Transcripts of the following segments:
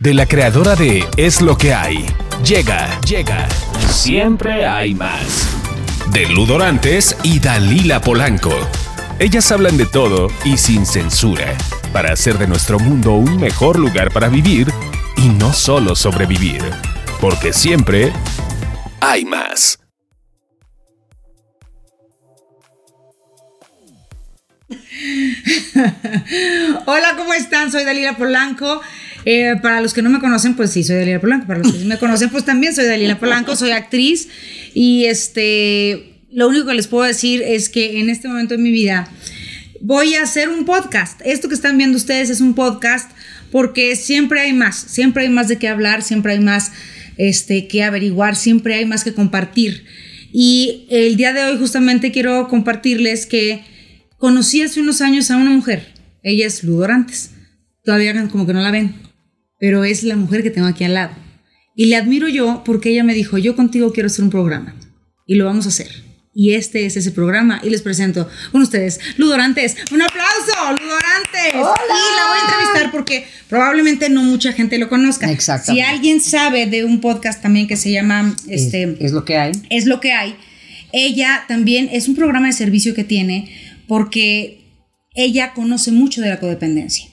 De la creadora de Es lo que hay. Llega, llega. Siempre hay más. De Ludorantes y Dalila Polanco. Ellas hablan de todo y sin censura, para hacer de nuestro mundo un mejor lugar para vivir y no solo sobrevivir. Porque siempre hay más. Hola, ¿cómo están? Soy Dalila Polanco. Eh, para los que no me conocen, pues sí, soy Dalila Polanco. Para los que sí me conocen, pues también soy Dalila Polanco, soy actriz. Y este, lo único que les puedo decir es que en este momento de mi vida voy a hacer un podcast. Esto que están viendo ustedes es un podcast porque siempre hay más, siempre hay más de qué hablar, siempre hay más este, que averiguar, siempre hay más que compartir. Y el día de hoy justamente quiero compartirles que conocí hace unos años a una mujer. Ella es Ludorantes. Todavía como que no la ven, pero es la mujer que tengo aquí al lado. Y le admiro yo porque ella me dijo, yo contigo quiero hacer un programa y lo vamos a hacer. Y este es ese programa y les presento con ustedes Ludorantes. Un aplauso, Ludorantes. Hola. Y la voy a entrevistar porque probablemente no mucha gente lo conozca. Exactamente. Si alguien sabe de un podcast también que se llama este es, es lo que hay. es lo que hay. Ella también es un programa de servicio que tiene porque ella conoce mucho de la codependencia.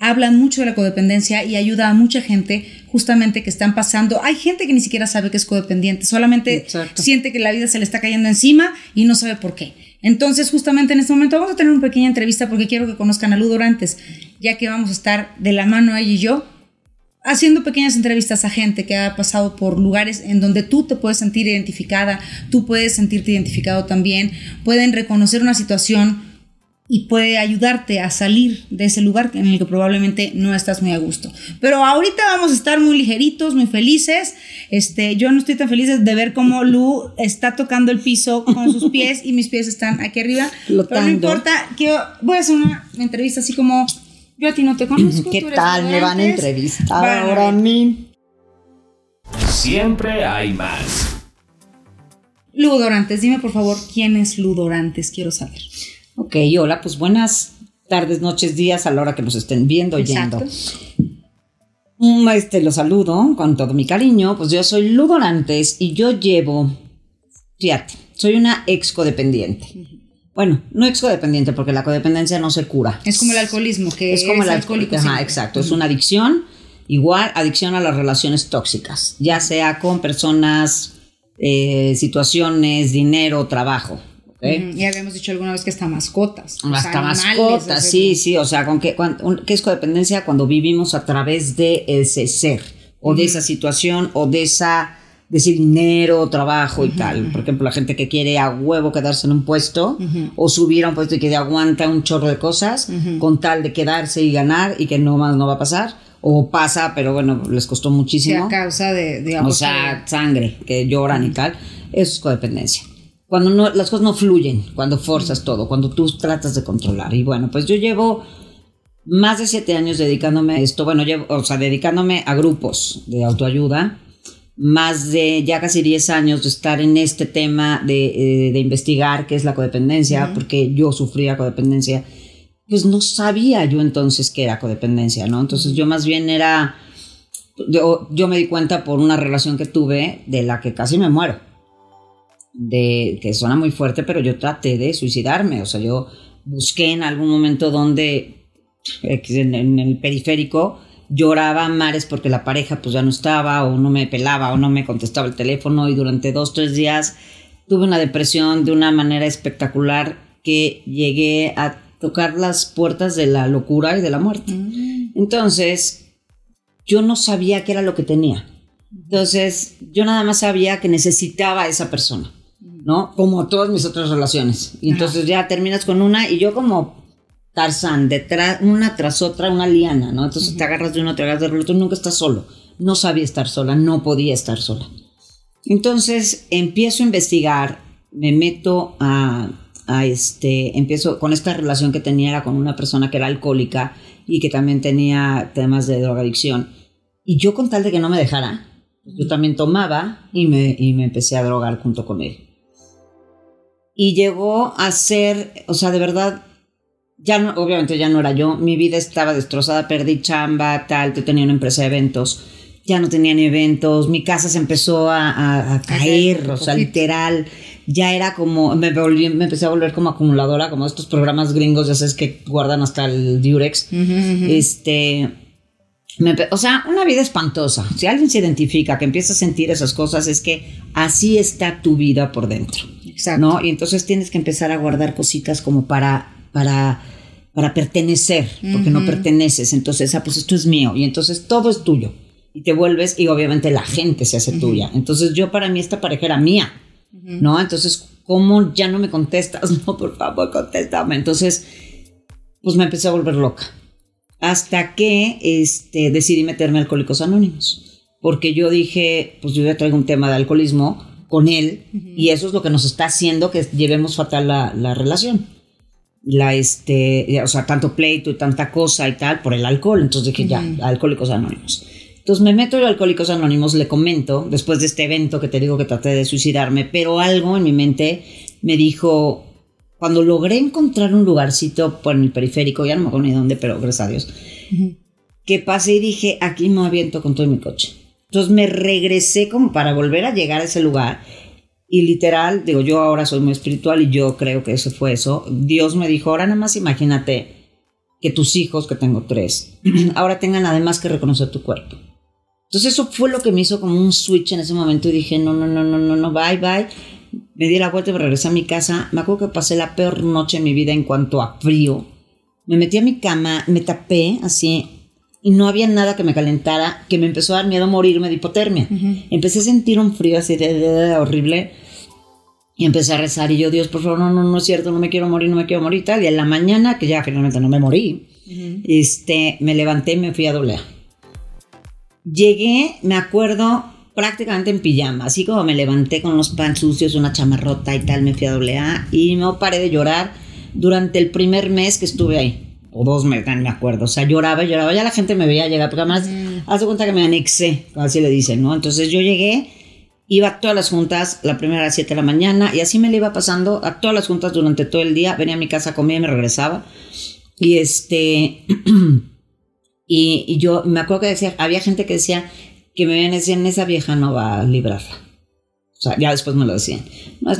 Hablan mucho de la codependencia y ayuda a mucha gente justamente que están pasando. Hay gente que ni siquiera sabe que es codependiente, solamente Exacto. siente que la vida se le está cayendo encima y no sabe por qué. Entonces, justamente en este momento vamos a tener una pequeña entrevista porque quiero que conozcan a Lu Dorantes, ya que vamos a estar de la mano ella y yo haciendo pequeñas entrevistas a gente que ha pasado por lugares en donde tú te puedes sentir identificada, tú puedes sentirte identificado también, pueden reconocer una situación y puede ayudarte a salir de ese lugar en el que probablemente no estás muy a gusto. Pero ahorita vamos a estar muy ligeritos, muy felices. Este, yo no estoy tan feliz de ver cómo Lu está tocando el piso con sus pies y mis pies están aquí arriba. Pero no Flotando. importa, quiero, voy a hacer una entrevista así como yo a ti no te conozco. ¿Qué tú eres tal? Me van a entrevistar ahora a mí. Siempre hay más. Ludorantes, dime por favor quién es Ludorantes, quiero saber. Ok, hola, pues buenas tardes, noches, días a la hora que nos estén viendo, oyendo. Este, los saludo con todo mi cariño. Pues yo soy Ludorantes y yo llevo, fíjate, soy una ex codependiente. Bueno, no ex codependiente porque la codependencia no se cura. Es como el alcoholismo, que es como el alcohólico. Ajá, exacto. Es una adicción, igual adicción a las relaciones tóxicas, ya sea con personas, eh, situaciones, dinero, trabajo. Ujú, Y habíamos dicho alguna vez que hasta mascotas. o Hasta mascotas, o sí, sí, o sea, con que, cuan- un- ¿qué es codependencia? Cuando vivimos a través de ese ser, o de esa situación, o de esa, de ese dinero, trabajo y tal. Por ejemplo, la gente que quiere a huevo quedarse en un puesto, o subir a un puesto y que aguanta un chorro de cosas, con tal de quedarse y ganar, y que no más no va a pasar, o pasa, pero bueno, les costó sí, muchísimo. a causa de, O digamos, sea, sangre, que lloran y tal. Eso es codependencia. Cuando no, las cosas no fluyen, cuando forzas todo, cuando tú tratas de controlar. Y bueno, pues yo llevo más de siete años dedicándome a esto. Bueno, llevo, o sea, dedicándome a grupos de autoayuda. Más de ya casi 10 años de estar en este tema de, eh, de investigar qué es la codependencia, porque yo sufría codependencia. Pues no sabía yo entonces qué era codependencia, ¿no? Entonces yo más bien era yo, yo me di cuenta por una relación que tuve de la que casi me muero. De, que suena muy fuerte, pero yo traté de suicidarme. O sea, yo busqué en algún momento donde, en, en el periférico, lloraba a mares porque la pareja pues ya no estaba, o no me pelaba, o no me contestaba el teléfono, y durante dos, tres días tuve una depresión de una manera espectacular que llegué a tocar las puertas de la locura y de la muerte. Entonces, yo no sabía qué era lo que tenía. Entonces, yo nada más sabía que necesitaba a esa persona, ¿no? Como todas mis otras relaciones. Y entonces ya terminas con una y yo como Tarzán, detrás, una tras otra, una liana, ¿no? Entonces te agarras de uno, te agarras del otro, nunca estás solo. No sabía estar sola, no podía estar sola. Entonces empiezo a investigar, me meto a, a este, empiezo con esta relación que tenía era con una persona que era alcohólica y que también tenía temas de drogadicción. Y yo con tal de que no me dejara, yo también tomaba y me, y me empecé a drogar junto con él. Y llegó a ser, o sea, de verdad, ya no, obviamente ya no era yo, mi vida estaba destrozada, perdí chamba, tal, yo tenía una empresa de eventos, ya no tenía ni eventos, mi casa se empezó a, caer, o sea, literal, ya era como, me, volví, me empecé a volver como acumuladora, como estos programas gringos, ya sabes, que guardan hasta el Durex, este... o sea, una vida espantosa. Si alguien se identifica, que empieza a sentir esas cosas, es que así está tu vida por dentro. Exacto. ¿no? Y entonces tienes que empezar a guardar cositas como para para, para pertenecer, porque no perteneces. Entonces, ah, pues esto es mío. Y entonces todo es tuyo. Y te vuelves, y obviamente la gente se hace tuya. Entonces, yo para mí esta pareja era mía. ¿No? Entonces, ¿cómo ya no me contestas? No, por favor, contéstame. Entonces, pues me empecé a volver loca. Hasta que este, decidí meterme a Alcohólicos Anónimos. Porque yo dije, pues yo ya traigo un tema de alcoholismo con él y eso es lo que nos está haciendo que llevemos fatal la, la relación la este, o sea, tanto pleito y tanta cosa y tal por el alcohol. Entonces dije, ya, Alcohólicos Anónimos. Entonces me meto a Alcohólicos Anónimos, le comento, después de este evento que te digo que traté de suicidarme, pero algo en mi mente me dijo, cuando logré encontrar un lugarcito por el periférico, ya no me acuerdo ni dónde, pero gracias a Dios, que pasé y dije, aquí me aviento con todo mi coche. Entonces me regresé como para volver a llegar a ese lugar y literal, digo, yo ahora soy muy espiritual y yo creo que eso fue eso. Dios me dijo, ahora nada más imagínate que tus hijos, que tengo tres, ahora tengan además que reconocer tu cuerpo. Entonces eso fue lo que me hizo como un switch en ese momento y dije, no, no, no, no, no, no, bye, bye. Me di la vuelta y me regresé a mi casa. Me acuerdo que pasé la peor noche de mi vida en cuanto a frío. Me metí a mi cama, me tapé así y no había nada que me calentara, que me empezó a dar miedo a morirme de hipotermia. Empecé a sentir un frío así de, horrible y empecé a rezar y yo, Dios, por favor, no, no, no es cierto, no me quiero morir, no me quiero morir y tal. Y en la mañana, que ya finalmente no me morí, este, me levanté y me fui a doblear. Llegué, me acuerdo, prácticamente en pijama, así como me levanté con los pants sucios, una chamarrota y tal, me fui a doblear y no paré de llorar durante el primer mes que estuve ahí o dos me, me acuerdo, o sea, lloraba, lloraba, ya la gente me veía llegar, porque además, mm. haz de cuenta que me anexé, así le dicen, ¿no? Entonces yo llegué, iba a todas las juntas, la primera a las 7 de la mañana, y así me le iba pasando a todas las juntas durante todo el día, venía a mi casa, comía y me regresaba, y este, y, yo me acuerdo que decía, había gente que decía que me veían decían, esa vieja no va a librarla. O sea, ya después me lo decían. No,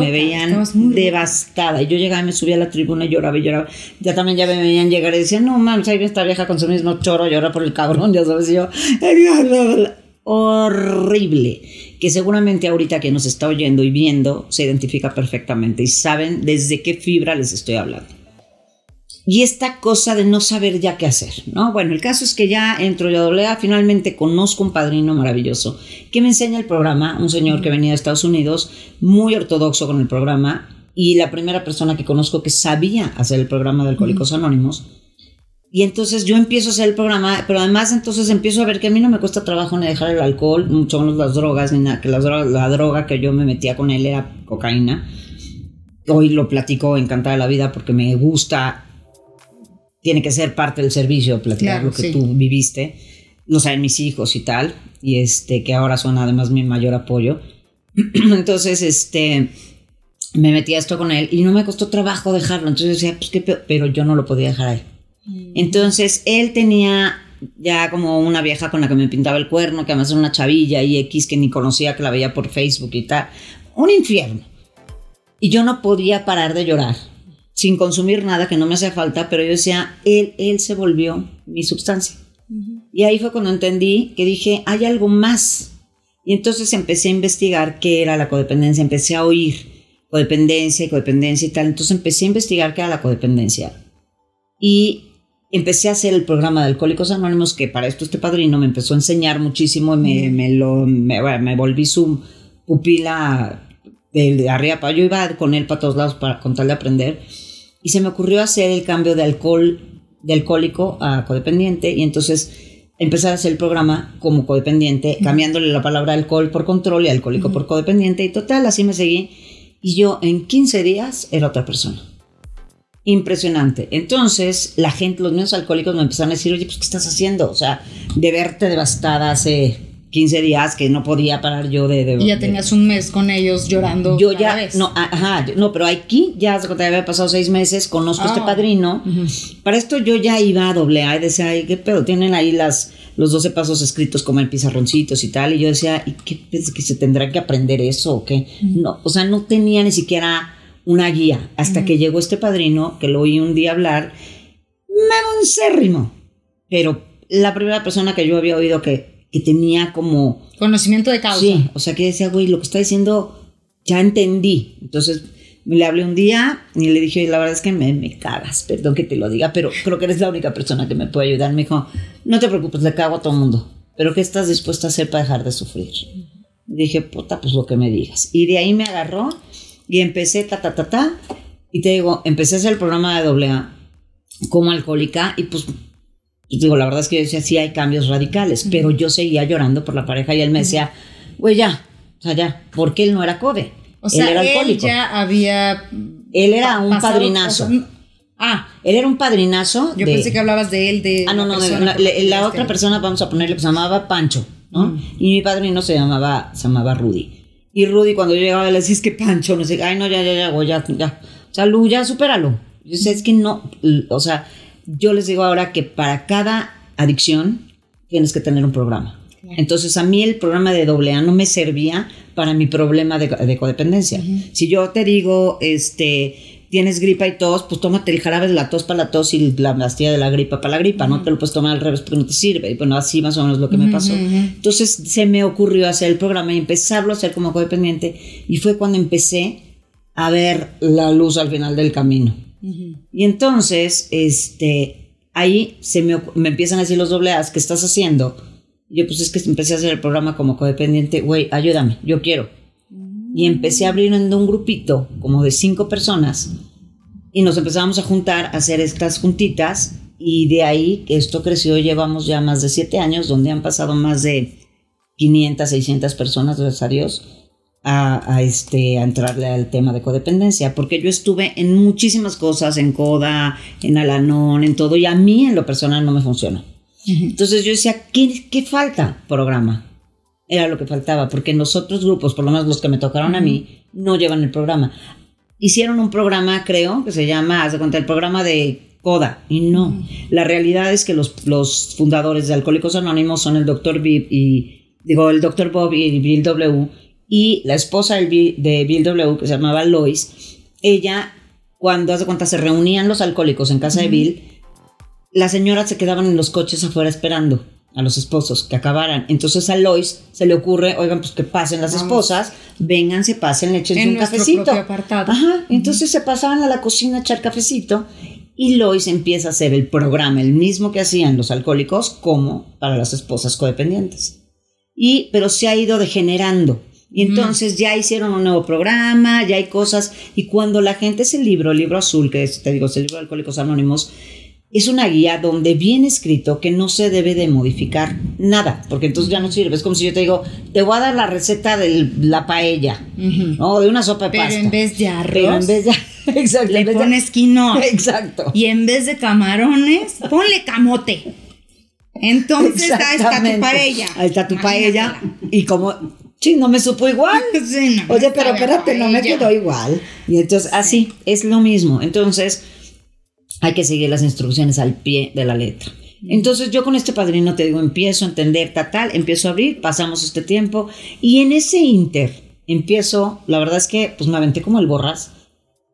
me veían devastada. Y yo llegaba y me subía a la tribuna y lloraba y lloraba. Ya también ya me veían llegar y decían, no mames, ahí esta vieja con su mismo choro, llora por el cabrón, ya sabes. Y yo, horrible. Que seguramente ahorita que nos está oyendo y viendo se identifica perfectamente y saben desde qué fibra les estoy hablando y esta cosa de no saber ya qué hacer, ¿no? Bueno, el caso es que ya entro yo a doblea, finalmente conozco un padrino maravilloso que me enseña el programa, un señor que venía de Estados Unidos, muy ortodoxo con el programa, y la primera persona que conozco que sabía hacer el programa de Alcohólicos Anónimos. Y entonces yo empiezo a hacer el programa, pero además entonces empiezo a ver que a mí no me cuesta trabajo ni dejar el alcohol, mucho menos las drogas, ni nada, que la droga, la droga que yo me metía con él era cocaína. Hoy lo platico encantada de la vida porque me gusta tiene que ser parte del servicio, platicar lo que tú viviste, lo saben mis hijos y tal, y este, que ahora son además mi mayor apoyo. Entonces, este, me metí a esto con él y no me costó trabajo dejarlo. Entonces decía, pues qué pero yo no lo podía dejar ahí. Mm. Entonces, él tenía ya como una vieja con la que me pintaba el cuerno, que además era una chavilla y X que ni conocía, que la veía por Facebook y tal. Un infierno. Y yo no podía parar de llorar sin consumir nada, que no me hacía falta, pero yo decía, él, él se volvió mi sustancia. Y ahí fue cuando entendí que dije, hay algo más. Y entonces empecé a investigar qué era la codependencia, empecé a oír codependencia y codependencia y tal. Entonces empecé a investigar qué era la codependencia. Y empecé a hacer el programa de Alcohólicos Anónimos, que para esto este padrino me empezó a enseñar muchísimo y me, me lo, me volví su pupila de, arriba para yo iba con él para todos lados para contarle aprender y se me ocurrió hacer el cambio de alcohol de alcohólico a codependiente y entonces empezar a hacer el programa como codependiente cambiándole la palabra alcohol por control y alcohólico por codependiente y total así me seguí y yo en 15 días era otra persona impresionante. Entonces, la gente, los niños alcohólicos me empezaron a decir, oye, pues, ¿qué estás haciendo? O sea, de verte devastada hace 15 días que no podía parar yo de... de y ya de- tenías un mes con ellos llorando. yo cada ya, vez. no, ajá, no, pero aquí ya se había pasado seis meses, conozco a este Ah. padrino. Para esto yo ya iba a doble A y decía, ay, qué pedo, tienen ahí las, los 12 pasos escritos como en pizarroncitos y tal. Y yo decía, ¿y qué pedo, que se tendrá que aprender eso o qué? No, o sea, no tenía ni siquiera una guía hasta que llegó este padrino, que lo oí un día hablar, mamoncérrimo. Pero la primera persona que yo había oído que, que tenía como Conocimiento de causa. Sí, o sea que decía, güey, lo que está diciendo ya entendí. Entonces me le hablé un día y le dije, la verdad es que me, me cagas, perdón que te lo diga, pero creo que eres la única persona que me puede ayudar. Me dijo, no te preocupes, le cago a todo mundo, pero ¿qué estás dispuesta a hacer para dejar de sufrir? Dije, puta, pues lo que me digas. Y de ahí me agarró y empecé, ta, ta, ta, ta. Y te digo, empecé a hacer el programa de doble A como alcohólica y pues y digo, la verdad es que yo decía, sí hay cambios radicales, pero yo seguía llorando por la pareja y él me decía, güey, ya, o sea, ya, porque él no era CODE. O sea, él era él alcohólico. ya había. Él era un pasado- padrinazo. o sea, ah, Él era un padrinazo. yo de- pensé que hablabas de él, de. Ah, no, no, persona la, otra persona, vamos a ponerle, que se llamaba Pancho, ¿no? Y mi padrino se llamaba, se llamaba Rudy. Y Rudy, cuando yo llegaba, le decía, es que Pancho, no sé, ay, no, ya, ya, ya, ya, ya. O sea, Lu, ya, supéralo. Yo sé, es que no, o sea, yo les digo ahora que para cada adicción tienes que tener un programa. Entonces, a mí el programa de AA no me servía para mi problema de, de codependencia. Si yo te digo, este, tienes gripa y tos, pues tómate el jarabe de la tos para la tos y la pastilla de la gripa para la gripa. No te lo puedes tomar al revés porque no te sirve. Y bueno, así más o menos lo que me pasó. Entonces, se me ocurrió hacer el programa y empezarlo a hacer como codependiente. Y fue cuando empecé a ver la luz al final del camino. Y entonces, este, ahí se me, me empiezan a decir los doble A's, ¿qué estás haciendo? Yo, pues es que empecé a hacer el programa como codependiente, güey, ayúdame, yo quiero. Y empecé a abrir en un grupito como de cinco personas y nos empezamos a juntar, a hacer estas juntitas y de ahí que esto creció, llevamos ya más de siete años, donde han pasado más de 500, 600 personas, gracias a Dios, a, a, este, a entrarle al tema de codependencia, porque yo estuve en muchísimas cosas, en Coda, en Alanón, en todo, y a mí en lo personal no me funciona. Entonces yo decía, ¿qué, qué falta? Programa. Era lo que faltaba, porque en los otros grupos, por lo menos los que me tocaron a mí, no llevan el programa. Hicieron un programa, creo, que se llama, haz de cuenta, el programa de Coda, y no. La realidad es que los, los fundadores de Alcohólicos Anónimos son el doctor Bill y, digo, el doctor Bob y Bill W. Y la esposa de Bill W, que se llamaba Lois, ella, cuando, haz de cuenta, se reunían los alcohólicos en casa de Bill, las señoras se quedaban en los coches afuera esperando a los esposos que acabaran. Entonces a Lois se le ocurre, oigan, pues que pasen las esposas, vengan, se pasen, échense En un cafecito. apartado. Ajá, entonces se pasaban a la cocina a echar cafecito y Lois empieza a hacer el programa, el mismo que hacían los alcohólicos, como para las esposas codependientes. Y, pero se ha ido degenerando. Y entonces ya hicieron un nuevo programa, ya hay cosas. Y cuando la gente es el libro, el libro azul, que es, te digo, es el libro de Alcohólicos Anónimos, es una guía donde viene escrito que no se debe de modificar nada, porque entonces ya no sirve. Es como si yo te digo, te voy a dar la receta de la paella, ¿no? De una sopa de Pero pasta. en vez de arroz, Pero en vez de... Exacto. le en vez de- pones quinoa. Exacto. Y en vez de camarones, ponle camote. Entonces ahí está tu paella. Ahí está tu paella. Y como, sí, no me supo igual. Sí, no, Oye, pero espérate, no me quedó igual. Y entonces, así, es lo mismo. Entonces, hay que seguir las instrucciones al pie de la letra. Entonces yo con este padrino te digo, empiezo a entender tal, tal, empiezo a abrir, pasamos este tiempo y en ese inter empiezo, la verdad es que pues me aventé como el borras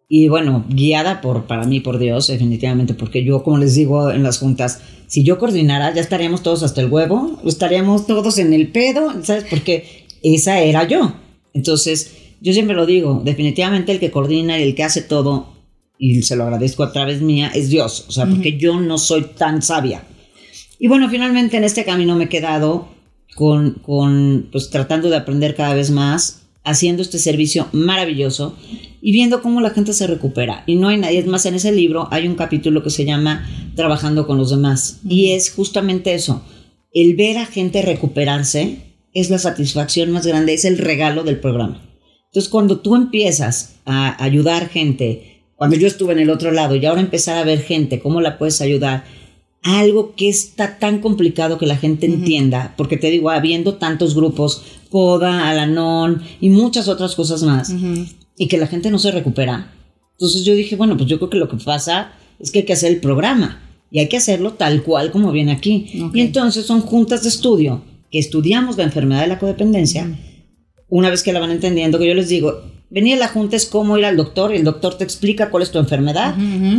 y bueno, guiada por, para mí, por Dios, definitivamente, porque yo, como les digo en las juntas, si yo coordinara, ya estaríamos todos hasta el huevo, estaríamos todos en el pedo, ¿sabes? Porque esa era yo. Entonces, yo siempre lo digo, definitivamente el que coordina y el que hace todo, y se lo agradezco a través mía, es Dios, o sea, porque yo no soy tan sabia. Y bueno, finalmente en este camino me he quedado con, con, pues tratando de aprender cada vez más, haciendo este servicio maravilloso y viendo cómo la gente se recupera. Y no hay nadie, es más, en ese libro hay un capítulo que se llama Trabajando con los demás. Y es justamente eso, el ver a gente recuperarse es la satisfacción más grande, es el regalo del programa. Entonces, cuando tú empiezas a ayudar gente, cuando yo estuve en el otro lado y ahora empezar a ver gente, cómo la puedes ayudar, algo que está tan complicado que la gente entienda, porque te digo, habiendo tantos grupos, CODA, Alanon y muchas otras cosas más, y que la gente no se recupera. Entonces yo dije, bueno, pues yo creo que lo que pasa es que hay que hacer el programa y hay que hacerlo tal cual como viene aquí. Y entonces son juntas de estudio que estudiamos la enfermedad de la codependencia. Una vez que la van entendiendo, que yo les digo, venir a la junta es como ir al doctor y el doctor te explica cuál es tu enfermedad,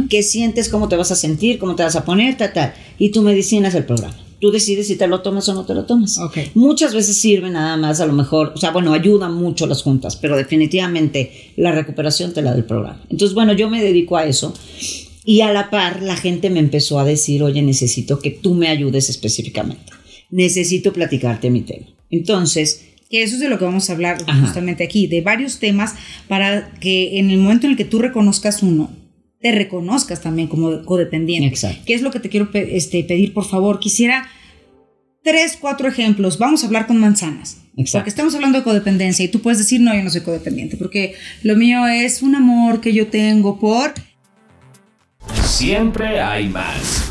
qué sientes, cómo te vas a sentir, cómo te vas a poner, tal, tal. Y tu medicina es el programa. Tú decides si te lo tomas o no te lo tomas. Muchas veces sirve nada más, a lo mejor, o sea, bueno, ayudan mucho las juntas, pero definitivamente la recuperación te la da el programa. Entonces, bueno, yo me dedico a eso. Y a la par, la gente me empezó a decir, oye, necesito que tú me ayudes específicamente. Necesito platicarte mi tema. Entonces, que eso es de lo que vamos a hablar justamente aquí, de varios temas para que en el momento en el que tú reconozcas uno, te reconozcas también como codependiente. Exacto. ¿Qué es lo que te quiero este, pedir, por favor? Quisiera tres, cuatro ejemplos. Vamos a hablar con manzanas. Exacto. Porque estamos hablando de codependencia y tú puedes decir, no, yo no soy codependiente, porque lo mío es un amor que yo tengo por... Siempre hay más.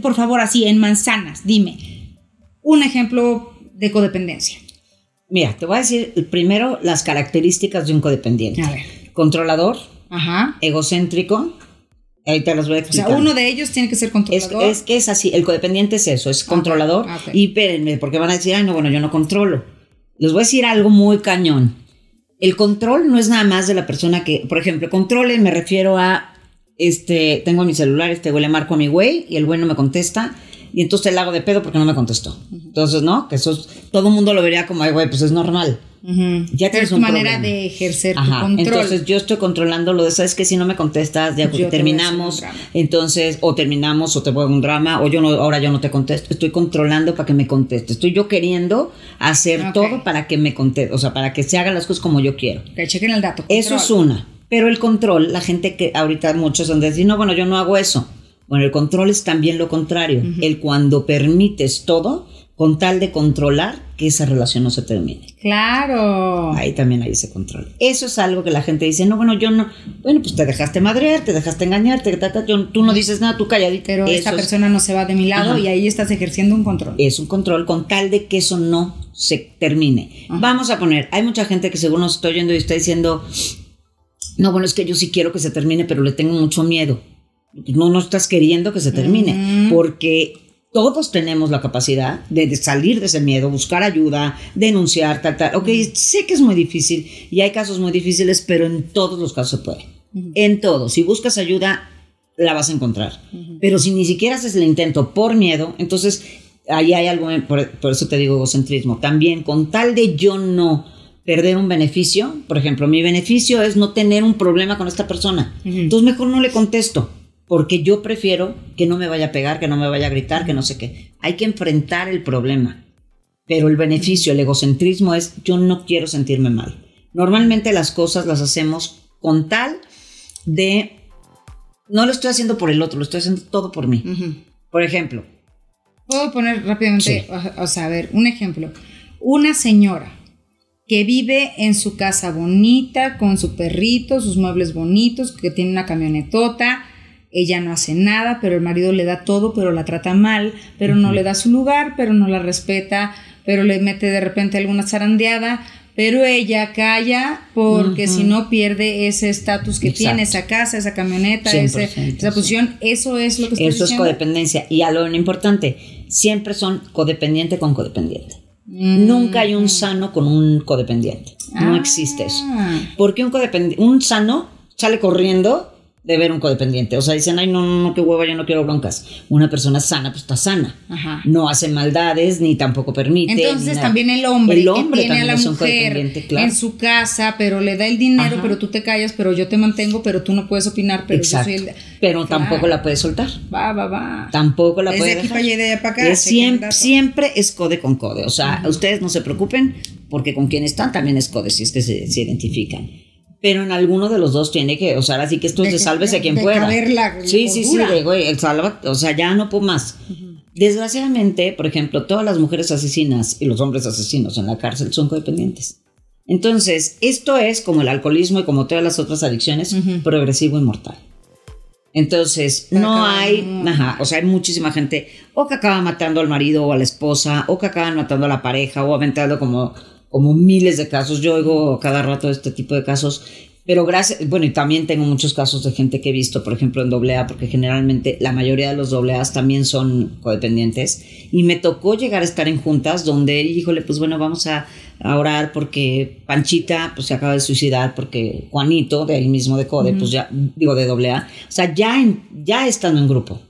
Por favor, así, en manzanas, dime. Un ejemplo de codependencia. Mira, te voy a decir primero las características de un codependiente. A ver. Controlador, Ajá. egocéntrico. Ahí te las voy a O explicar. sea, uno de ellos tiene que ser controlador. es que es así, el codependiente es eso, es controlador. Y espérenme, porque van a decir, ay, no, bueno, yo no controlo. Les voy a decir algo muy cañón. El control no es nada más de la persona que, por ejemplo, controle me refiero a, este, tengo mi celular, este güey le marco a mi güey y el güey no me contesta y entonces le hago de pedo porque no me contestó. Entonces, ¿no? Que eso es, todo el mundo lo vería como, ay, güey, pues es normal. Ujú. Ya Pero tienes es tu manera problema. de ejercer Ajá, tu control. Entonces yo estoy controlando lo de, sabes que si no me contestas, ya Yo terminamos, entonces o terminamos o te voy a un drama o yo no, ahora yo no te contesto, estoy controlando para que me conteste, estoy yo queriendo hacer todo para que me conteste, o sea, para que se hagan las cosas como yo quiero. Ok, chequen el dato. Eso es una, pero el control, la gente que ahorita muchos son de decir, no, bueno, yo no hago eso. Bueno, el control es también lo contrario, el cuando permites todo con tal de controlar que esa relación no se termine. Claro. Ahí también hay ese control. Eso es algo que la gente dice, no, bueno, yo no, bueno, pues te dejaste madrear, te dejaste engañar, te, ta, ta, yo- tú no dices nada, tú calladito. Pero Eso esta es- persona no se va de mi lado Ajá. y ahí estás ejerciendo un control. es un control con tal de que eso no se termine. Vamos a poner, hay mucha gente que según nos estoy oyendo y está diciendo, no, bueno, es que yo sí quiero que se termine, pero le tengo mucho miedo. No, no estás queriendo que se termine, porque todos tenemos la capacidad de, salir de ese miedo, buscar ayuda, denunciar, tal, tal. Ok, sé que es muy difícil y hay casos muy difíciles, pero en todos los casos se puede. En todos. Si buscas ayuda, la vas a encontrar. Pero si ni siquiera haces el intento por miedo, entonces ahí hay algo, por, por eso te digo egocentrismo. También con tal de yo no perder un beneficio, por ejemplo, mi beneficio es no tener un problema con esta persona. Entonces mejor no le contesto, porque yo prefiero que no me vaya a pegar, que no me vaya a gritar, que no sé qué. Hay que enfrentar el problema. Pero el beneficio, el egocentrismo es yo no quiero sentirme mal. Normalmente las cosas las hacemos con tal de no lo estoy haciendo por el otro, lo estoy haciendo todo por mí. Por ejemplo, Puedo poner rápidamente, Sí. o, o sea, a ver, un ejemplo. Una señora que vive en su casa bonita, con su perrito, sus muebles bonitos, que tiene una camionetota, ella no hace nada, pero el marido le da todo, pero la trata mal, pero no le da su lugar, pero no la respeta, pero le mete de repente alguna zarandeada, pero ella calla porque si no pierde ese estatus que Exacto. tiene, esa casa, esa camioneta, ese- 100%, esa posición, eso es lo que estás eso es codependencia. Y a lo importante, siempre son codependiente con codependiente. Mm. Nunca hay un sano con un codependiente. No Ah. existe eso. Porque un codependiente, un sano sale corriendo de ver un codependiente. O sea, dicen, ay, no, no, no, qué hueva, yo no quiero broncas. Una persona sana, pues está sana. Ajá. No hace maldades, ni tampoco permite. Entonces también el hombre, el hombre que tiene a también la es un mujer codependiente, claro. en su casa, pero le da el dinero, Ajá. pero tú te callas, pero yo te mantengo, pero tú no puedes opinar, pero Exacto. yo soy el... Pero Claro. tampoco la puede soltar. Va, va, va. Tampoco la Es puede de aquí dejar. para allá y de allá para acá, Es siempre, siempre es code con code. O sea, ustedes no se preocupen porque con quien están también es code, si es que se, se identifican. Pero en alguno de los dos tiene que, o sea, así que esto es de sálvese quien de pueda. la- la sí, sí, sí, de, güey, el salva- o sea, ya no puedo más. Desgraciadamente, por ejemplo, todas las mujeres asesinas y los hombres asesinos en la cárcel son codependientes. Entonces, esto es como el alcoholismo y como todas las otras adicciones, progresivo y mortal. Entonces, Pero no hay, ajá, o sea, hay muchísima gente o que acaba matando al marido o a la esposa, o que acaban matando a la pareja, o aventando como, como miles de casos. Yo oigo cada rato este tipo de casos, pero gracias, bueno, y también tengo muchos casos de gente que he visto, por ejemplo, en AA, porque generalmente la mayoría de los AA también son codependientes, y me tocó llegar a estar en juntas donde, híjole, pues bueno, vamos a, a orar porque Panchita pues se acaba de suicidar, porque Juanito, de ahí mismo de Code, pues ya, digo, de AA, o sea, ya, en- ya estando en grupo,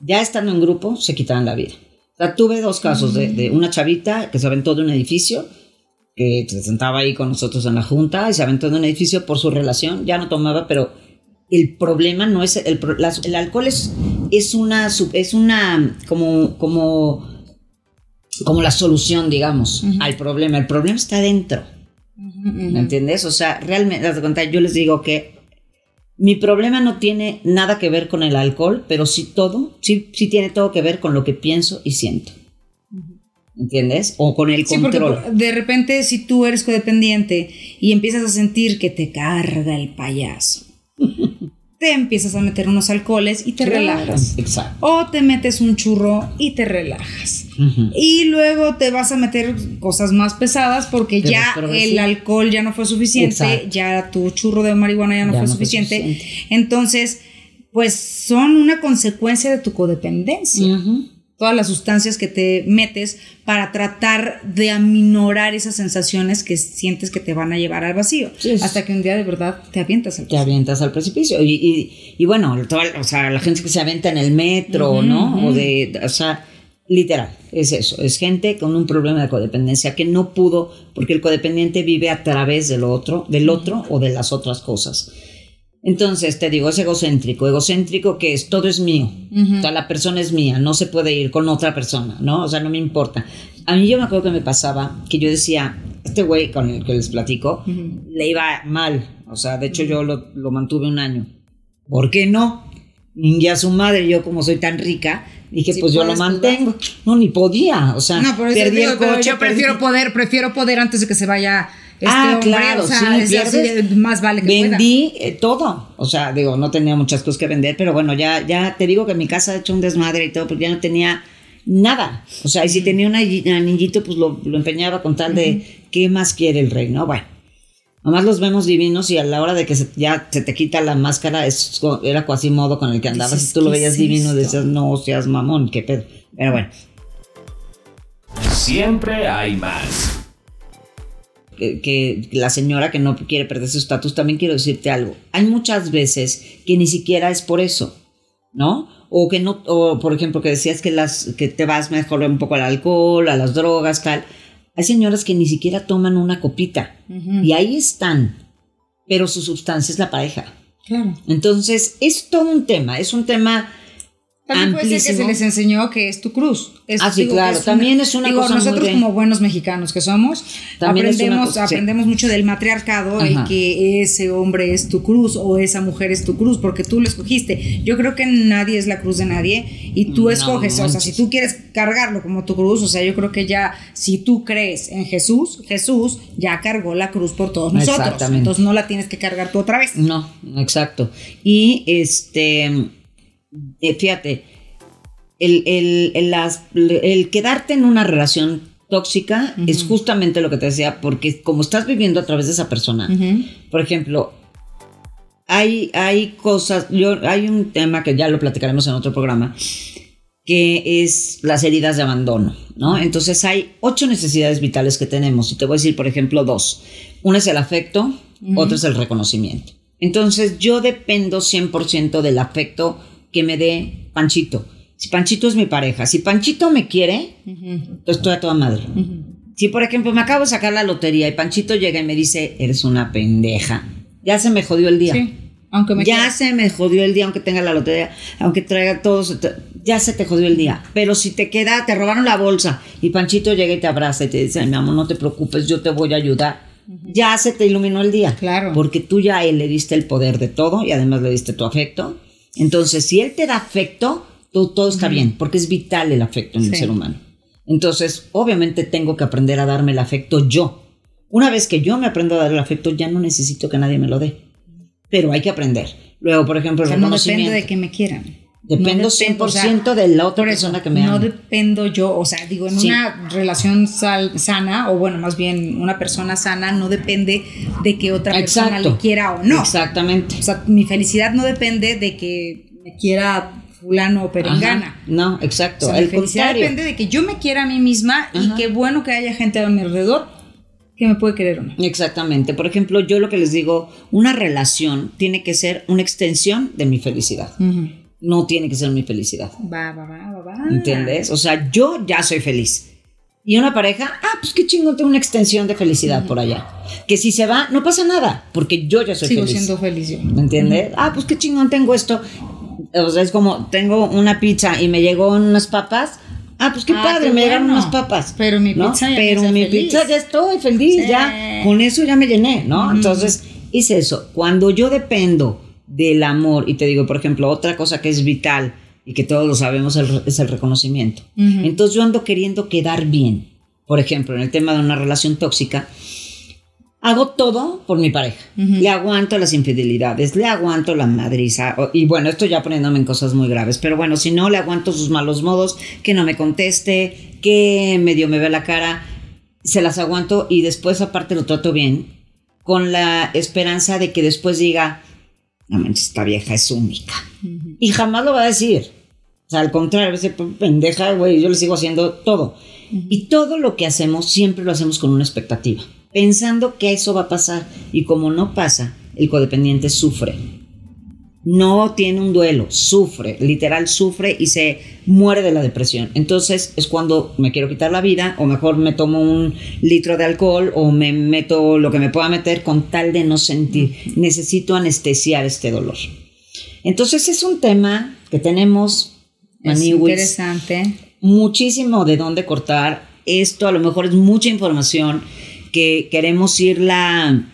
ya estando en grupo, se quitaban la vida. O sea, tuve dos casos de, de una chavita que se aventó de un edificio, que se sentaba ahí con nosotros en la junta y se aventó de un edificio por su relación, ya no tomaba, pero el problema no es el, el alcohol es, es una es una como como como la solución digamos al problema. El problema está dentro. ¿me entiendes? o sea realmente haz de cuenta yo les digo que mi problema no tiene nada que ver con el alcohol pero sí todo sí sí tiene todo que ver con lo que pienso y siento ¿entiendes? o con el control de repente si tú eres codependiente y empiezas a sentir que te carga el payaso, te empiezas a meter unos alcoholes y te relajas. exacto O te metes un churro y te relajas. Y luego te vas a meter cosas más pesadas porque Pero ya el alcohol ya no fue suficiente, Exacto. ya tu churro de marihuana ya no, Ya fue, no fue suficiente. Entonces, pues son una consecuencia de tu codependencia. Todas las sustancias que te metes para tratar de aminorar esas sensaciones que sientes que te van a llevar al vacío. Sí. Hasta que un día de verdad te avientas al te avientas al precipicio. Y, y, y bueno, toda- o sea, la gente que se avienta en el metro, ¿no? O de, o sea, literal, es eso. Es gente con un problema de codependencia que no pudo, porque el codependiente vive a través del otro, del otro o de las otras cosas. Entonces, te digo, es egocéntrico. Egocéntrico que es, todo es mío. O sea, la persona es mía, no se puede ir con otra persona, ¿no? O sea, no me importa. A mí yo me acuerdo que me pasaba que yo decía, este güey con el que les platico, le iba mal. O sea, de hecho yo lo, lo mantuve un año. ¿Por qué no? Y a su madre, yo como soy tan rica, dije, Si pues yo lo mantengo. No, ni podía. O sea, No, por eso perdí digo, el coche. yo prefiero perdí- poder, prefiero poder antes de que se vaya este ah, hombre, claro, o sea, sí, es pierdes. más vale que. Vendí eh, todo. O sea, digo, no tenía muchas cosas que vender, pero bueno, ya, ya te digo que mi casa ha hecho un desmadre y todo, porque ya no tenía nada. O sea, y si tenía un anilli- anillito, pues lo, lo empeñaba con tal de qué más quiere el rey, ¿no? Bueno. Nomás los vemos divinos y a la hora de que se- ya se te quita la máscara, es, era modo con el que andabas. Si tú lo ¿qué veías es divino, esto? decías, no seas mamón, qué pedo. Pero bueno, Siempre hay más. Que, que la señora que no quiere perder su estatus, también quiero decirte algo. Hay muchas veces que ni siquiera es por eso, ¿no? O que no, o por ejemplo, que decías que las, que te vas mejor un poco al alcohol, a las drogas, tal. Hay señoras que ni siquiera toman una copita. Y ahí están. Pero su sustancia es la pareja. Claro. Entonces, es todo un tema, es un tema También puede ser que amplísimo. se les enseñó que es tu cruz. Es- Ah, sí, digo, claro, que también es una digo, cosa nosotros como buenos mexicanos que somos, También es aprendemos, sí. aprendemos mucho del matriarcado, Ajá. que ese hombre es tu cruz o esa mujer es tu cruz porque tú lo escogiste. Yo creo que nadie es la cruz de nadie y tú No escoges, o sea, si tú quieres cargarlo como tu cruz, o sea, yo creo que ya si tú crees en Jesús, Jesús ya cargó la cruz por todos nosotros. Exactamente. Entonces no la tienes que cargar tú otra vez. No, exacto. Y este, eh, fíjate, el, el, el, las- el quedarte en una relación tóxica es justamente lo que te decía, porque como estás viviendo a través de esa persona, por ejemplo, hay, hay cosas, yo, hay un tema que ya lo platicaremos en otro programa, que es las heridas de abandono, ¿no? Entonces hay ocho necesidades vitales que tenemos, y te voy a decir, por ejemplo, dos. Una es el afecto, otra es el reconocimiento. Entonces yo dependo 100% del afecto que me dé Panchito. Si Panchito es mi pareja, si Panchito me quiere, entonces estoy a toda madre. Si, por ejemplo, me acabo de sacar la lotería y Panchito llega y me dice, eres una pendeja, ya se me jodió el día. Sí. Aunque me ya quiera. se me jodió el día, aunque tenga la lotería, aunque traiga todo, se te- ya se te jodió el día. Pero si te queda, te robaron la bolsa y Panchito llega y te abraza y te dice, "Ay, mi amor, no te preocupes, yo te voy a ayudar. Ya se te iluminó el día. Claro. Porque tú ya a él le diste el poder de todo y además le diste tu afecto. Entonces, si él te da afecto, todo está bien, porque es vital el afecto en el ser humano. Entonces, obviamente tengo que aprender a darme el afecto yo. Una vez que yo me aprendo a dar el afecto, ya no necesito que nadie me lo dé. pero hay que aprender. Luego, por ejemplo, el O sea, no reconocimiento. dependo de que me quieran. Dependo No dependo, 100% de la otra por eso, persona que me No ama. dependo yo, o sea, digo, en Sí. una relación sal- sana, o bueno, más bien una persona sana, no depende de que otra persona le quiera o no. Exactamente. O sea, mi felicidad no depende de que me quiera fulano o perengana. Ajá. No, O exacto. sea, mi felicidad contrario. depende de que yo me quiera a mí misma y qué bueno que haya gente a mi alrededor que me puede querer o no. Exactamente. Por ejemplo, yo lo que les digo, una relación tiene que ser una extensión de mi felicidad. Ujú. No tiene que ser mi felicidad. Va, va, va, va, va. ¿Entiendes? O sea, yo ya soy feliz. Y una pareja, ah, pues qué chingón, tengo una extensión de felicidad por allá. Que si se va, no pasa nada, porque yo ya soy Sigo feliz. siendo feliz yo. ¿Me entiendes? Ah, pues qué chingón tengo esto. O sea, es como, tengo una pizza y me llegó unas papas. Ah, pues qué Ah, padre, qué me llegaron bueno. unas papas. Pero mi ¿no? pizza ya Pero mi feliz. pizza ya estoy feliz, Sí. ya. Con eso ya me llené, ¿no? Entonces, hice eso. Cuando yo dependo del amor, y te digo, por ejemplo, otra cosa que es vital y que todos lo sabemos es el reconocimiento. Entonces yo ando queriendo quedar bien. Por ejemplo, en el tema de una relación tóxica, hago todo por mi pareja. Le aguanto las infidelidades, le aguanto la madriza. Y bueno, esto ya poniéndome en cosas muy graves. Pero bueno, si no, le aguanto sus malos modos, que no me conteste, que medio me ve la cara. Se las aguanto y después aparte lo trato bien. Con la esperanza de que después diga, no manches, esta vieja es única. Y jamás lo va a decir. O sea, al contrario, ese pendeja, güey, yo le sigo haciendo todo. Y todo lo que hacemos siempre lo hacemos con una expectativa, pensando que eso va a pasar. Y como no pasa, el codependiente sufre. No tiene un duelo, sufre, literal sufre y se muere de la depresión. Entonces es cuando me quiero quitar la vida o mejor me tomo un litro de alcohol o me meto lo que me pueda meter con tal de no sentir. Necesito anestesiar este dolor. Entonces es un tema que tenemos, Es maniwis, interesante. muchísimo de dónde cortar. Esto a lo mejor es mucha información que queremos irla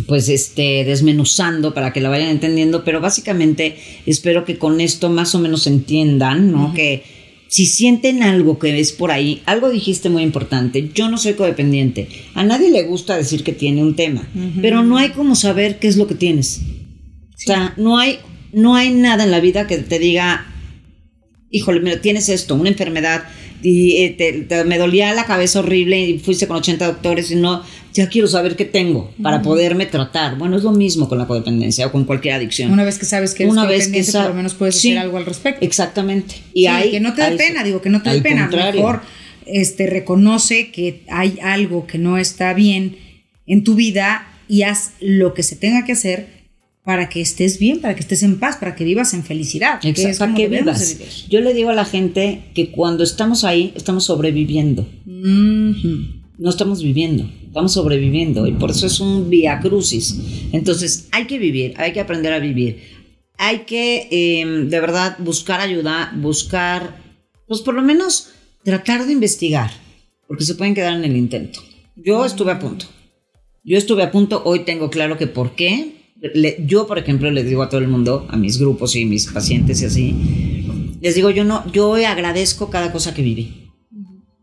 pues este desmenuzando para que la vayan entendiendo, pero básicamente espero que con esto más o menos entiendan, ¿no? Que si sienten algo que ves por ahí, algo dijiste muy importante, yo no soy codependiente. A nadie le gusta decir que tiene un tema, pero no hay como saber qué es lo que tienes. O sea, no hay no hay nada en la vida que te diga híjole, mira, tienes esto, una enfermedad, y eh, te- te- me dolía la cabeza horrible y fuiste con 80 doctores y no, ya quiero saber qué tengo para poderme tratar. Bueno, es lo mismo con la codependencia o con cualquier adicción. Una vez que sabes que eres Una vez que por lo menos puedes Sí, hacer algo al respecto. Exactamente. Y Sí, hay, que no te dé pena, digo, que no te dé pena. contrario. Mejor este, reconoce que hay algo que no está bien en tu vida y haz lo que se tenga que hacer para que estés bien, para que estés en paz, para que vivas en felicidad. que Exacto, es para que vivas. vivir. Yo le digo a la gente que cuando estamos ahí, estamos sobreviviendo. No estamos viviendo, estamos sobreviviendo y por eso es un vía crucis. Entonces hay que vivir, hay que aprender a vivir, hay que eh, de verdad buscar ayuda, buscar, pues por lo menos tratar de investigar, porque se pueden quedar en el intento. Yo estuve a punto, yo estuve a punto, hoy tengo claro que por qué. Le- yo, por ejemplo, les digo a todo el mundo, a mis grupos y mis pacientes y así, les digo, yo no, yo agradezco cada cosa que viví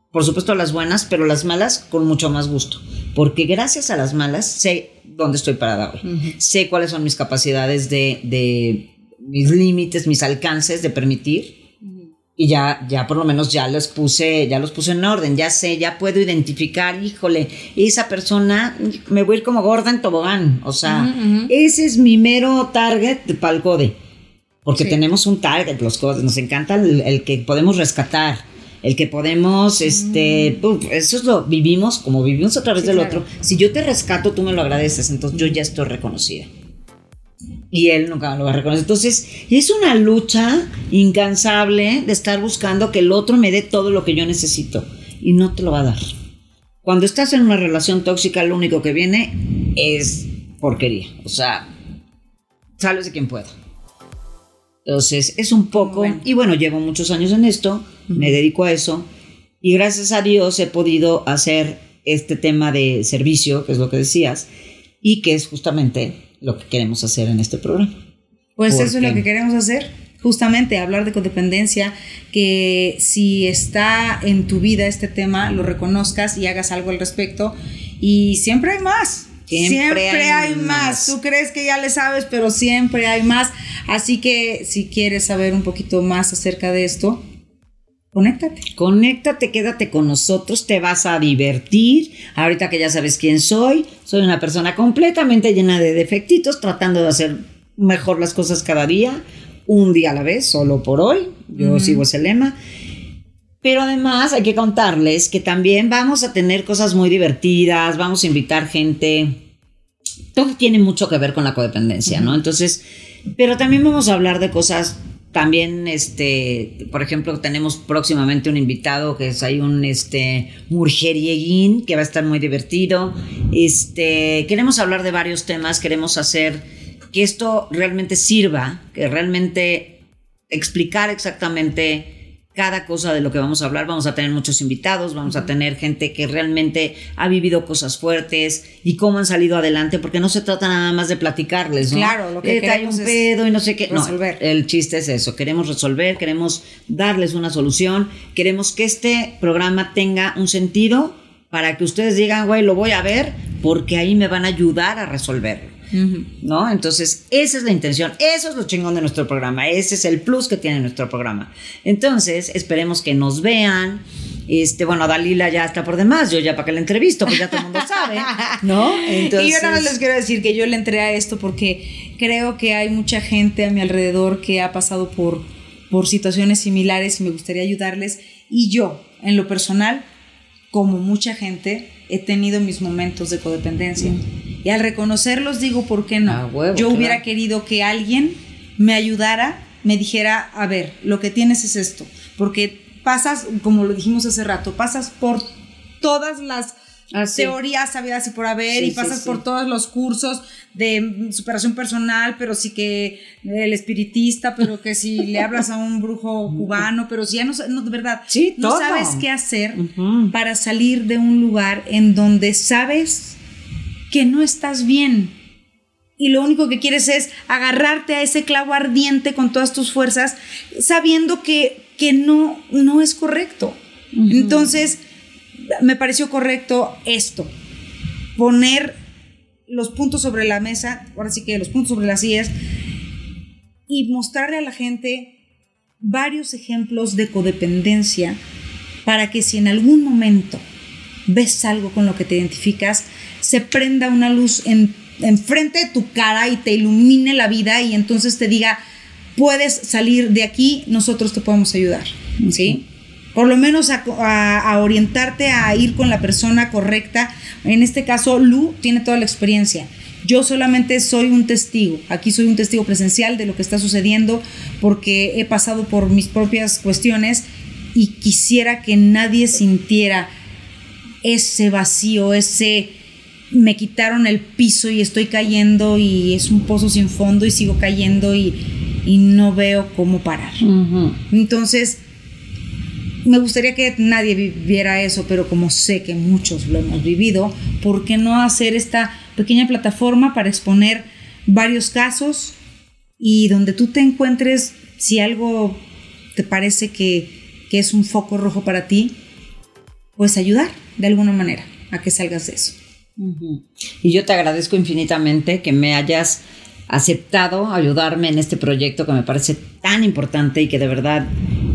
por supuesto las buenas, pero las malas con mucho más gusto. Porque gracias a las malas sé dónde estoy parada hoy. Sé cuáles son mis capacidades de, de mis límites, mis alcances de permitir. Y ya, ya por lo menos ya los puse, ya los puse en orden, ya sé, ya puedo identificar, híjole, esa persona, me voy a ir como gorda en tobogán. O sea, ese es mi mero target para el code. Porque Sí. tenemos un target, los codes, nos encanta el, el que podemos rescatar, el que podemos, este, puf, eso es lo vivimos, como vivimos a través Sí, del claro. otro. Si yo te rescato, tú me lo agradeces, entonces yo ya estoy reconocida. Y él nunca lo va a reconocer. Entonces, es una lucha incansable de estar buscando que el otro me dé todo lo que yo necesito. Y no te lo va a dar. Cuando estás en una relación tóxica, lo único que viene es porquería. O sea, sabes de quien pueda. Entonces, es un poco, Bueno. y bueno, llevo muchos años en esto, me dedico a eso, y gracias a Dios he podido hacer este tema de servicio, que es lo que decías, y que es justamente lo que queremos hacer en este programa. Pues ¿Por eso es lo que queremos hacer, justamente hablar de codependencia, que si está en tu vida este tema, lo reconozcas y hagas algo al respecto. Y siempre hay más, Siempre, hay, más. Tú crees que ya le sabes, pero siempre hay más. Así que si quieres saber un poquito más acerca de esto, conéctate. Conéctate, quédate con nosotros, te vas a divertir. Ahorita que ya sabes quién soy, soy una persona completamente llena de defectitos, tratando de hacer mejor las cosas cada día, un día a la vez, solo por hoy. Yo sigo ese lema. Pero además hay que contarles que también vamos a tener cosas muy divertidas, vamos a invitar gente. Todo tiene mucho que ver con la codependencia, ¿no? Entonces, pero también vamos a hablar de cosas también, este, por ejemplo, tenemos próximamente un invitado que es ahí un, este, que va a estar muy divertido. Este, queremos hablar de varios temas, queremos hacer que esto realmente sirva, que realmente explicar exactamente cada cosa de lo que vamos a hablar. Vamos a tener muchos invitados, vamos a tener gente que realmente ha vivido cosas fuertes y cómo han salido adelante, porque no se trata nada más de platicarles, ¿no? Claro, lo que eh, queremos un es pedo y no sé qué. resolver. No, el chiste es eso. Queremos resolver, queremos darles una solución, queremos que este programa tenga un sentido para que ustedes digan, güey, lo voy a ver porque ahí me van a ayudar a resolverlo. ¿No? Entonces, esa es la intención, eso es lo chingón de nuestro programa, ese es el plus que tiene nuestro programa. Entonces, esperemos que nos vean. Este, bueno, Dalila ya está por demás, yo ya para que la entrevisto, pues ya todo el mundo sabe, ¿no? y yo nada más les quiero decir que yo le entré a esto porque creo que hay mucha gente a mi alrededor que ha pasado por, por situaciones similares y me gustaría ayudarles. Y yo, en lo personal, como mucha gente, he tenido mis momentos de codependencia. Y al reconocerlos digo, ¿por qué no? Ah, huevo, Yo hubiera claro. querido que alguien me ayudara, me dijera, a ver, lo que tienes es esto. Porque pasas, como lo dijimos hace rato, pasas por todas las Ah, sí. teorías sabidas y por haber Sí, y pasas sí. por todos los cursos de superación personal, pero sí que el espiritista, pero que si le hablas a un brujo cubano, pero si ya no, no de verdad, Sí, no todo. sabes qué hacer para salir de un lugar en donde sabes que no estás bien. Y lo único que quieres es agarrarte a ese clavo ardiente con todas tus fuerzas, sabiendo que, que no, no es correcto. Entonces, me pareció correcto esto, poner los puntos sobre la mesa, ahora sí que los puntos sobre las sillas, y mostrarle a la gente varios ejemplos de codependencia para que si en algún momento ves algo con lo que te identificas, se prenda una luz en, enfrente de tu cara y te ilumine la vida y entonces te diga, puedes salir de aquí, nosotros te podemos ayudar, ¿sí? Por lo menos a, a- a orientarte a ir con la persona correcta. En este caso, Lu tiene toda la experiencia. Yo solamente soy un testigo. Aquí soy un testigo presencial de lo que está sucediendo porque he pasado por mis propias cuestiones y quisiera que nadie sintiera ese vacío, ese me quitaron el piso y estoy cayendo y es un pozo sin fondo y sigo cayendo y, y no veo cómo parar. Entonces, me gustaría que nadie viviera eso, pero como sé que muchos lo hemos vivido, ¿por qué no hacer esta pequeña plataforma para exponer varios casos y donde tú te encuentres, si algo te parece que, que es un foco rojo para ti, pues ayudar de alguna manera a que salgas de eso. Y yo te agradezco infinitamente que me hayas aceptado ayudarme en este proyecto que me parece tan importante y que de verdad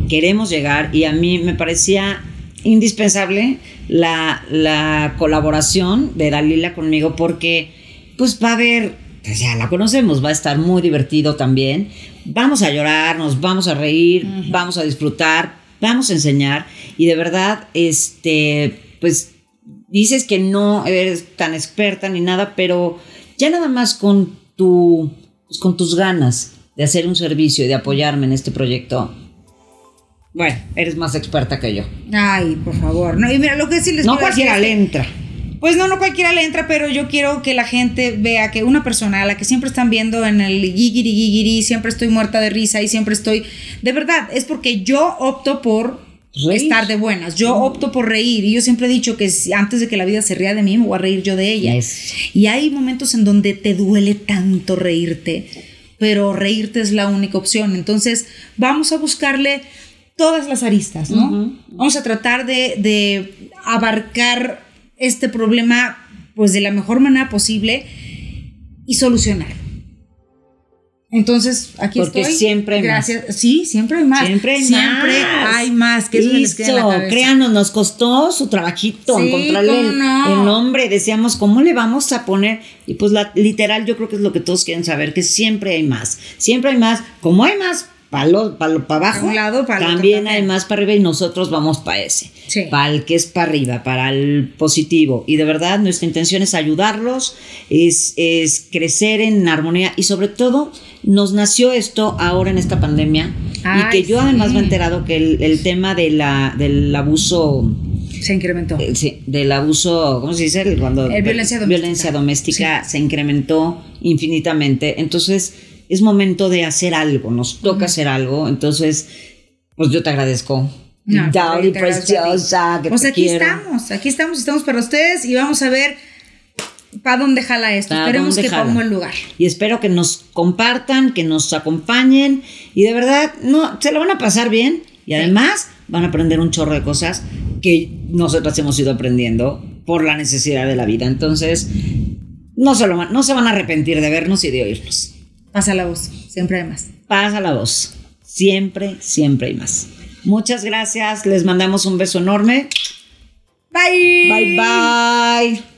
queremos llegar y a mí me parecía indispensable la, la colaboración de Dalila conmigo porque pues va a haber, pues ya la conocemos, va a estar muy divertido también. Vamos a llorar, nos vamos a reír, vamos a disfrutar, vamos a enseñar y de verdad, este, pues dices que no eres tan experta ni nada, pero ya nada más con tu, pues, con tus ganas de hacer un servicio y de apoyarme en este proyecto, bueno, eres más experta que yo. Ay, por favor. No, y mira, lo que sí les No cualquiera le entra. Pues no, no cualquiera le entra, pero yo quiero que la gente vea que una persona a la que siempre están viendo en el gigiri gigiri, siempre estoy muerta de risa y siempre estoy. De verdad, es porque yo opto por Reír. estar de buenas. Yo opto por reír. Y yo siempre he dicho que antes de que la vida se ría de mí, me voy a reír yo de ella. Y hay momentos en donde te duele tanto reírte, pero reírte es la única opción. Entonces, vamos a buscarle todas las aristas, ¿no? Vamos a tratar de, de abarcar este problema pues de la mejor manera posible y solucionar. Entonces, aquí Porque estoy. siempre hay Gracias. más. Sí, siempre hay más. Siempre hay siempre más. hay más. Que eso les Listo, créanos, nos costó su trabajito Sí, encontrarle no. el nombre. Decíamos, ¿cómo le vamos a poner? Y pues la, literal, yo creo que es lo que todos quieren saber, que siempre hay más. Siempre hay más. Como hay más para para abajo, un lado, también hay más para arriba y nosotros vamos para ese. Sí. Para el que es para arriba, para el positivo. Y de verdad, nuestra intención es ayudarlos, es, es crecer en armonía y sobre todo, nos nació esto ahora en esta pandemia. y que yo además me he enterado que el, el tema de la, del abuso, Se incrementó. eh, sí, del abuso, ¿cómo se dice? Cuando, El violencia doméstica. violencia doméstica se incrementó infinitamente. Entonces, es momento de hacer algo, nos toca hacer algo. Entonces, pues yo te agradezco. No, ti. preciosa, que Pues te aquí quiero. estamos, aquí estamos, estamos para ustedes y vamos a ver para dónde jala esto. ¿Pa' Esperemos que jala? un buen lugar. Y espero que nos compartan, que nos acompañen y de verdad, no, se lo van a pasar bien y además van a aprender un chorro de cosas que nosotras hemos ido aprendiendo por la necesidad de la vida. Entonces, no se, lo van- no se van a arrepentir de vernos y de oírnos. Pasa la voz, siempre hay más. Pasa la voz. Siempre, siempre hay más. Muchas gracias. Les mandamos un beso enorme. Bye. Bye bye.